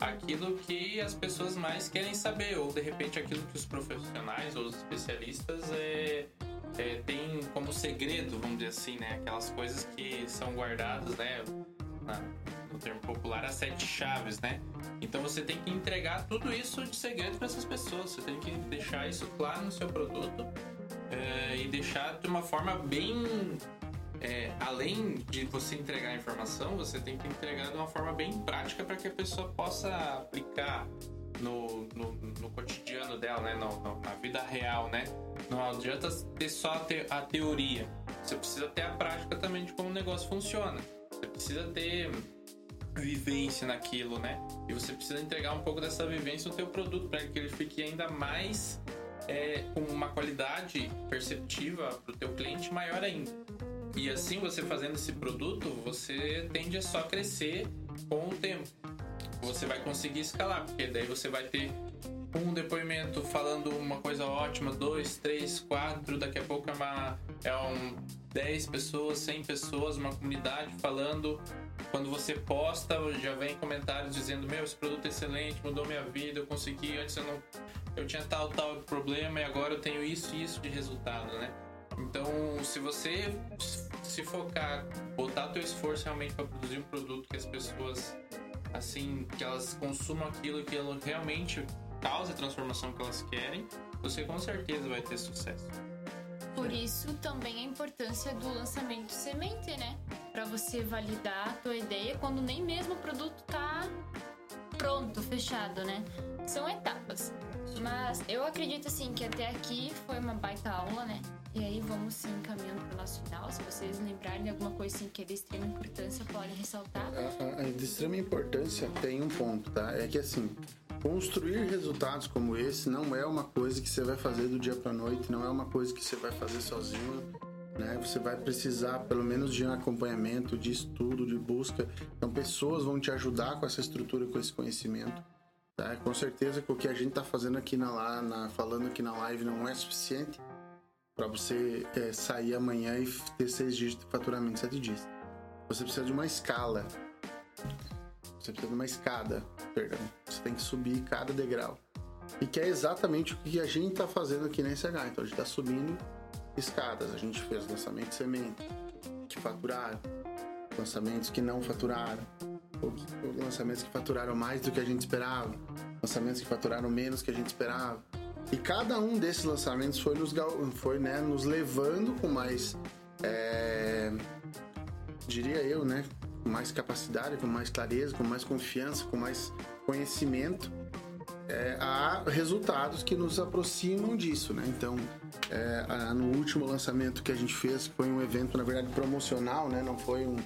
aquilo que as pessoas mais querem saber ou de repente aquilo que os profissionais ou os especialistas é, é, têm como segredo vamos dizer assim né? Aquelas coisas que são guardadas né termo popular, as sete chaves, né? Então você tem que entregar tudo isso de segredo para essas pessoas. Você tem que deixar isso claro no seu produto é, e deixar de uma forma bem. É, além de você entregar a informação, você tem que entregar de uma forma bem prática para que a pessoa possa aplicar no, no, no cotidiano dela, né? No, no, na vida real, né? Não adianta ter só a, te, a teoria. Você precisa ter a prática também de como o negócio funciona. Você precisa ter vivência naquilo, né? E você precisa entregar um pouco dessa vivência no teu produto para que ele fique ainda mais é, com uma qualidade perceptiva para o teu cliente maior ainda. E assim você fazendo esse produto, você tende a só crescer com o tempo. Você vai conseguir escalar, porque daí você vai ter um depoimento falando uma coisa ótima, dois, três, quatro, daqui a pouco é, uma, é um 10 pessoas, 100 pessoas, uma comunidade falando. Quando você posta, já vem comentários dizendo: Meu, esse produto é excelente, mudou minha vida, eu consegui. Antes eu não. Eu tinha tal, tal problema e agora eu tenho isso e isso de resultado, né? Então, se você se focar, botar teu esforço realmente para produzir um produto que as pessoas, assim, que elas consumam aquilo que ela realmente cause a transformação que elas querem, você com certeza vai ter sucesso. Por isso também a importância do lançamento semente, né? Para você validar a tua ideia quando nem mesmo o produto tá pronto, fechado, né? São etapas. Mas eu acredito assim que até aqui foi uma baita aula, né? E aí vamos sim caminhando para o nosso final. Se vocês lembrarem de alguma coisa assim que é de extrema importância, podem ressaltar. A, a, de extrema importância tem um ponto, tá? É que assim, construir resultados como esse não é uma coisa que você vai fazer do dia para noite, não é uma coisa que você vai fazer sozinho. Né? Você vai precisar pelo menos de um acompanhamento, de estudo, de busca. Então, pessoas vão te ajudar com essa estrutura, com esse conhecimento. Tá? Com certeza que o que a gente está fazendo aqui na, na, falando aqui na live não é suficiente para você é, sair amanhã e ter seis dígitos de faturamento em sete dias. Você precisa de uma escala. Você precisa de uma escada, perdão. Você tem que subir cada degrau. E que é exatamente o que a gente está fazendo aqui na SH. Então a gente está subindo escadas. A gente fez lançamento de semente que faturaram, lançamentos que não faturaram, lançamentos que faturaram mais do que a gente esperava, lançamentos que faturaram menos que a gente esperava e cada um desses lançamentos foi nos, foi, né, nos levando com mais, é, diria eu, né, com mais capacidade, com mais clareza, com mais confiança, com mais conhecimento é, resultados que nos aproximam disso, né? Então, é, no último lançamento que a gente fez, foi um evento, na verdade, promocional, né? Não foi um,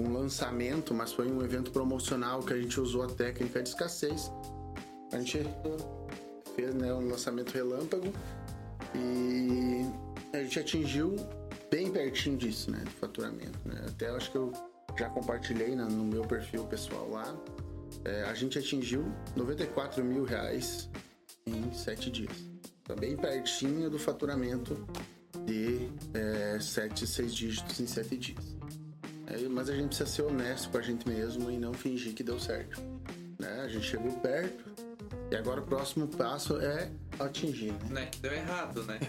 um lançamento, mas foi um evento promocional que a gente usou a técnica de escassez. A gente fez né, um lançamento relâmpago e a gente atingiu bem pertinho disso, né, do faturamento. Né? Até acho que eu já compartilhei né, no meu perfil pessoal lá. É, a gente atingiu 94 mil reais em sete dias. Tá bem pertinho do faturamento de é, sete, seis dígitos em sete dias. É, mas a gente precisa ser honesto com a gente mesmo e não fingir que deu certo. Né? A gente chegou perto, e agora o próximo passo é atingir, né? Né, que deu errado, né?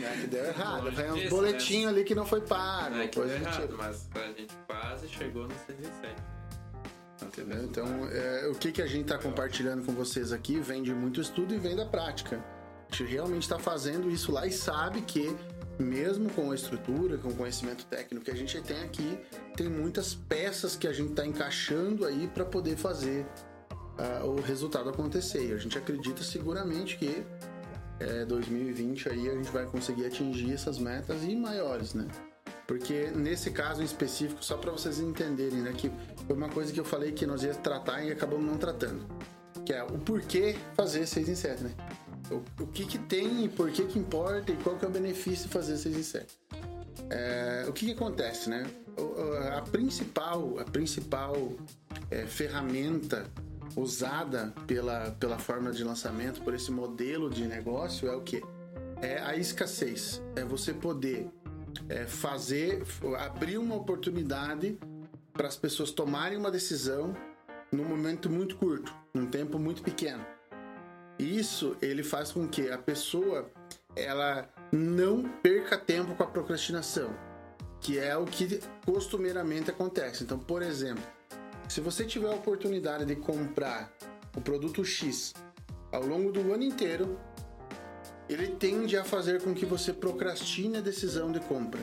né que deu errado. Tem uns boletinhos né? ali que não foi pago. É, que deu errado, tipo. mas a gente quase chegou no 107. Entendeu? Então, é, o que, que a gente está compartilhando com vocês aqui vem de muito estudo e vem da prática. A gente realmente está fazendo isso lá e sabe que, mesmo com a estrutura, com o conhecimento técnico que a gente tem aqui, tem muitas peças que a gente está encaixando aí para poder fazer uh, o resultado acontecer. E a gente acredita seguramente que é, 2020 aí a gente vai conseguir atingir essas metas e maiores, né? Porque nesse caso específico, só para vocês entenderem, né, que foi uma coisa que eu falei que nós ia tratar e acabamos não tratando, que é o porquê fazer 6 em 7, né? O, o que que tem e por que que importa e qual que é o benefício de fazer 6 em 7. É, o que que acontece, né? A principal, a principal é, ferramenta usada pela, pela forma de lançamento, por esse modelo de negócio, é o que? É a escassez. É você poder é, fazer, abrir uma oportunidade para as pessoas tomarem uma decisão num momento muito curto, num tempo muito pequeno. Isso ele faz com que a pessoa ela não perca tempo com a procrastinação, que é o que costumeiramente acontece. Então, por exemplo, se você tiver a oportunidade de comprar o produto X ao longo do ano inteiro, ele tende a fazer com que você procrastine a decisão de compra.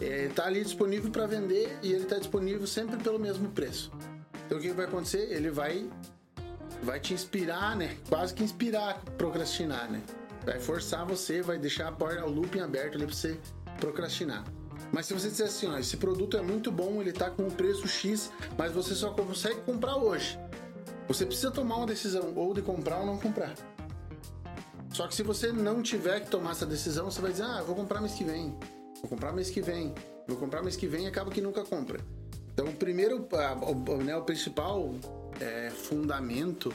Está é, tá ali disponível para vender e ele está disponível sempre pelo mesmo preço. Então o que vai acontecer? Ele vai vai te inspirar, né? Quase que inspirar a procrastinar, né? Vai forçar você, vai deixar a porta, o looping aberto ali para você procrastinar. Mas se você disser assim, ó, esse produto é muito bom, ele está com o preço X, mas você só consegue comprar hoje. Você precisa tomar uma decisão ou de comprar ou não comprar. Só que se você não tiver que tomar essa decisão, você vai dizer, ah, vou comprar mês que vem, vou comprar mês que vem, vou comprar mês que vem e acaba que nunca compra. Então, o primeiro, né, o principal é, fundamento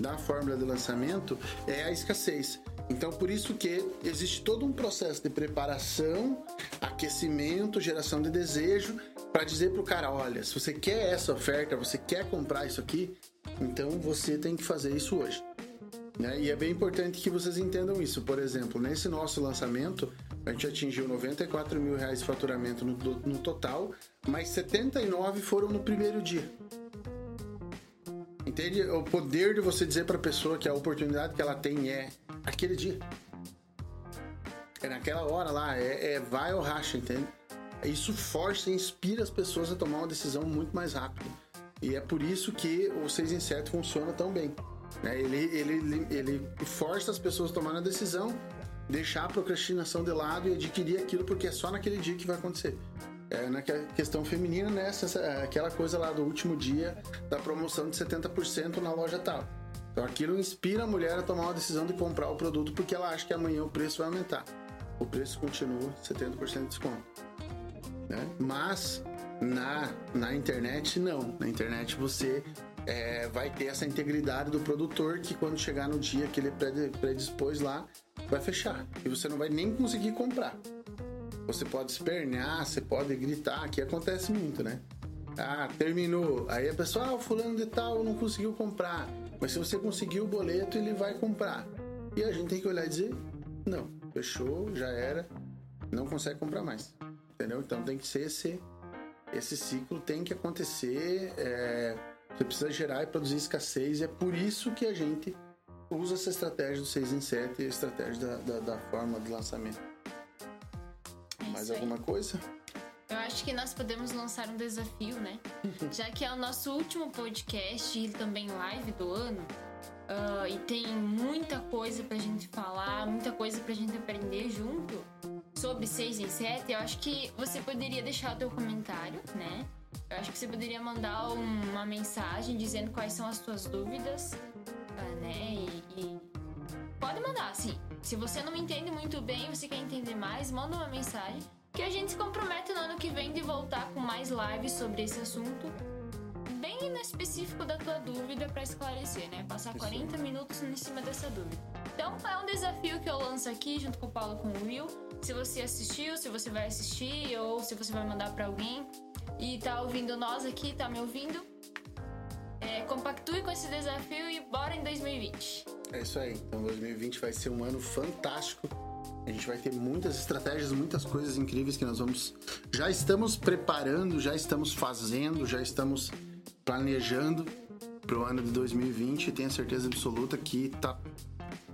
da fórmula de lançamento é a escassez. Então, por isso que existe todo um processo de preparação, aquecimento, geração de desejo, para dizer para o cara, olha, se você quer essa oferta, você quer comprar isso aqui, então você tem que fazer isso hoje. Né? E é bem importante que vocês entendam isso. Por exemplo, nesse nosso lançamento, a gente atingiu 94 mil reais de faturamento no, no total, mas 79 foram no primeiro dia. Entende? O poder de você dizer para a pessoa que a oportunidade que ela tem é aquele dia. É naquela hora lá, é, é vai ou racha, entende? Isso força e inspira as pessoas a tomar uma decisão muito mais rápido. E é por isso que o 6 em 7 funciona tão bem. Né? Ele, ele, ele força as pessoas a tomarem a decisão, deixar a procrastinação de lado e adquirir aquilo porque é só naquele dia que vai acontecer. É, na questão feminina, né? aquela coisa lá do último dia da promoção de 70% na loja tal. Então aquilo inspira a mulher a tomar uma decisão de comprar o produto porque ela acha que amanhã o preço vai aumentar. O preço continua 70% de desconto. Né? Mas na, na internet, não. Na internet você é, vai ter essa integridade do produtor que quando chegar no dia que ele predispôs lá, vai fechar. E você não vai nem conseguir comprar. Você pode espernear, você pode gritar, que acontece muito, né? Ah, terminou. Aí a pessoa, ah, o fulano de tal não conseguiu comprar. Mas se você conseguir o boleto, ele vai comprar. E a gente tem que olhar e dizer, não, fechou, já era, não consegue comprar mais. Entendeu? Então tem que ser esse, esse ciclo tem que acontecer. É, você precisa gerar e produzir escassez, e é por isso que a gente usa essa estratégia do 6 em 7 e a estratégia da, da, da forma de lançamento. É Mais alguma aí. coisa? Eu acho que nós podemos lançar um desafio, né? Já que é o nosso último podcast e também live do ano. Uh, e tem muita coisa pra gente falar, muita coisa pra gente aprender junto sobre 6 em 7. Eu acho que você poderia deixar o teu comentário, né? Eu acho que você poderia mandar uma mensagem dizendo quais são as suas dúvidas, uh, né? E, e pode mandar, assim. Se você não entende muito bem, você quer entender mais, manda uma mensagem que a gente se compromete no ano que vem de voltar com mais lives sobre esse assunto bem no específico da tua dúvida para esclarecer, né? Passar 40 minutos em cima dessa dúvida. Então é um desafio que eu lanço aqui junto com o Paulo com o Will. Se você assistiu, se você vai assistir ou se você vai mandar para alguém e tá ouvindo nós aqui, tá me ouvindo, é, compactue com esse desafio e bora em 2020. É isso aí. Então 2020 vai ser um ano fantástico. A gente vai ter muitas estratégias, muitas coisas incríveis que nós vamos. Já estamos preparando, já estamos fazendo, já estamos planejando para o ano de 2020 e tenho certeza absoluta que tá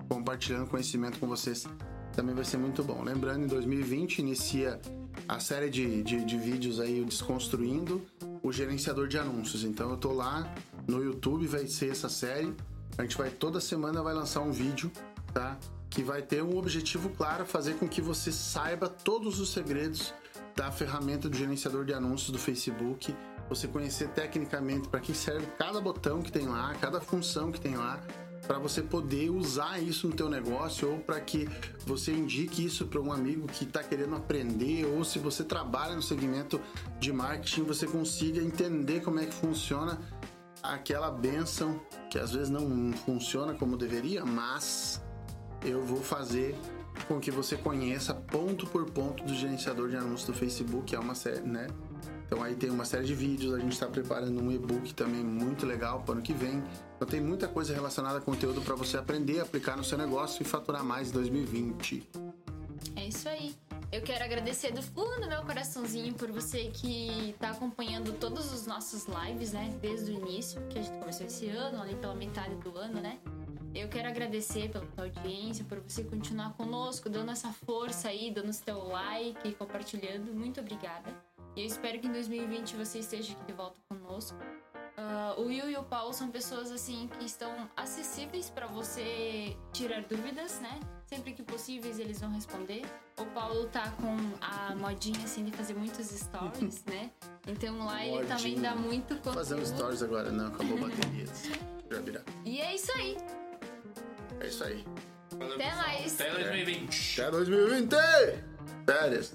compartilhando conhecimento com vocês também vai ser muito bom. Lembrando, em 2020 inicia a série de, de, de vídeos aí, Desconstruindo o Gerenciador de Anúncios. Então eu tô lá no YouTube, vai ser essa série. A gente vai toda semana vai lançar um vídeo, tá? Que vai ter um objetivo claro, fazer com que você saiba todos os segredos da ferramenta do gerenciador de anúncios do Facebook você conhecer tecnicamente para que serve cada botão que tem lá, cada função que tem lá, para você poder usar isso no teu negócio ou para que você indique isso para um amigo que está querendo aprender ou se você trabalha no segmento de marketing você consiga entender como é que funciona aquela benção que às vezes não funciona como deveria, mas eu vou fazer com que você conheça ponto por ponto do gerenciador de anúncios do Facebook, é uma série, né? Então aí tem uma série de vídeos, a gente está preparando um e-book também muito legal para o ano que vem. Então tem muita coisa relacionada a conteúdo para você aprender, aplicar no seu negócio e faturar mais em 2020. É isso aí. Eu quero agradecer do fundo do meu coraçãozinho por você que está acompanhando todos os nossos lives, né? Desde o início, que a gente começou esse ano, ali pela metade do ano, né? Eu quero agradecer pela tua audiência, por você continuar conosco, dando essa força aí, dando seu like, compartilhando. Muito obrigada. E eu espero que em 2020 você esteja aqui de volta conosco. Uh, o Will e o Paulo são pessoas assim que estão acessíveis para você tirar dúvidas, né? Sempre que possíveis eles vão responder. O Paulo tá com a modinha assim de fazer muitos stories, né? Então lá Modinha. ele também dá muito conteúdo. Fazendo stories agora, não, acabou a bateria. Já virar. E é isso aí. É isso aí. Valeu, Até pessoal. mais. Até 2020. Até 2020! Férias.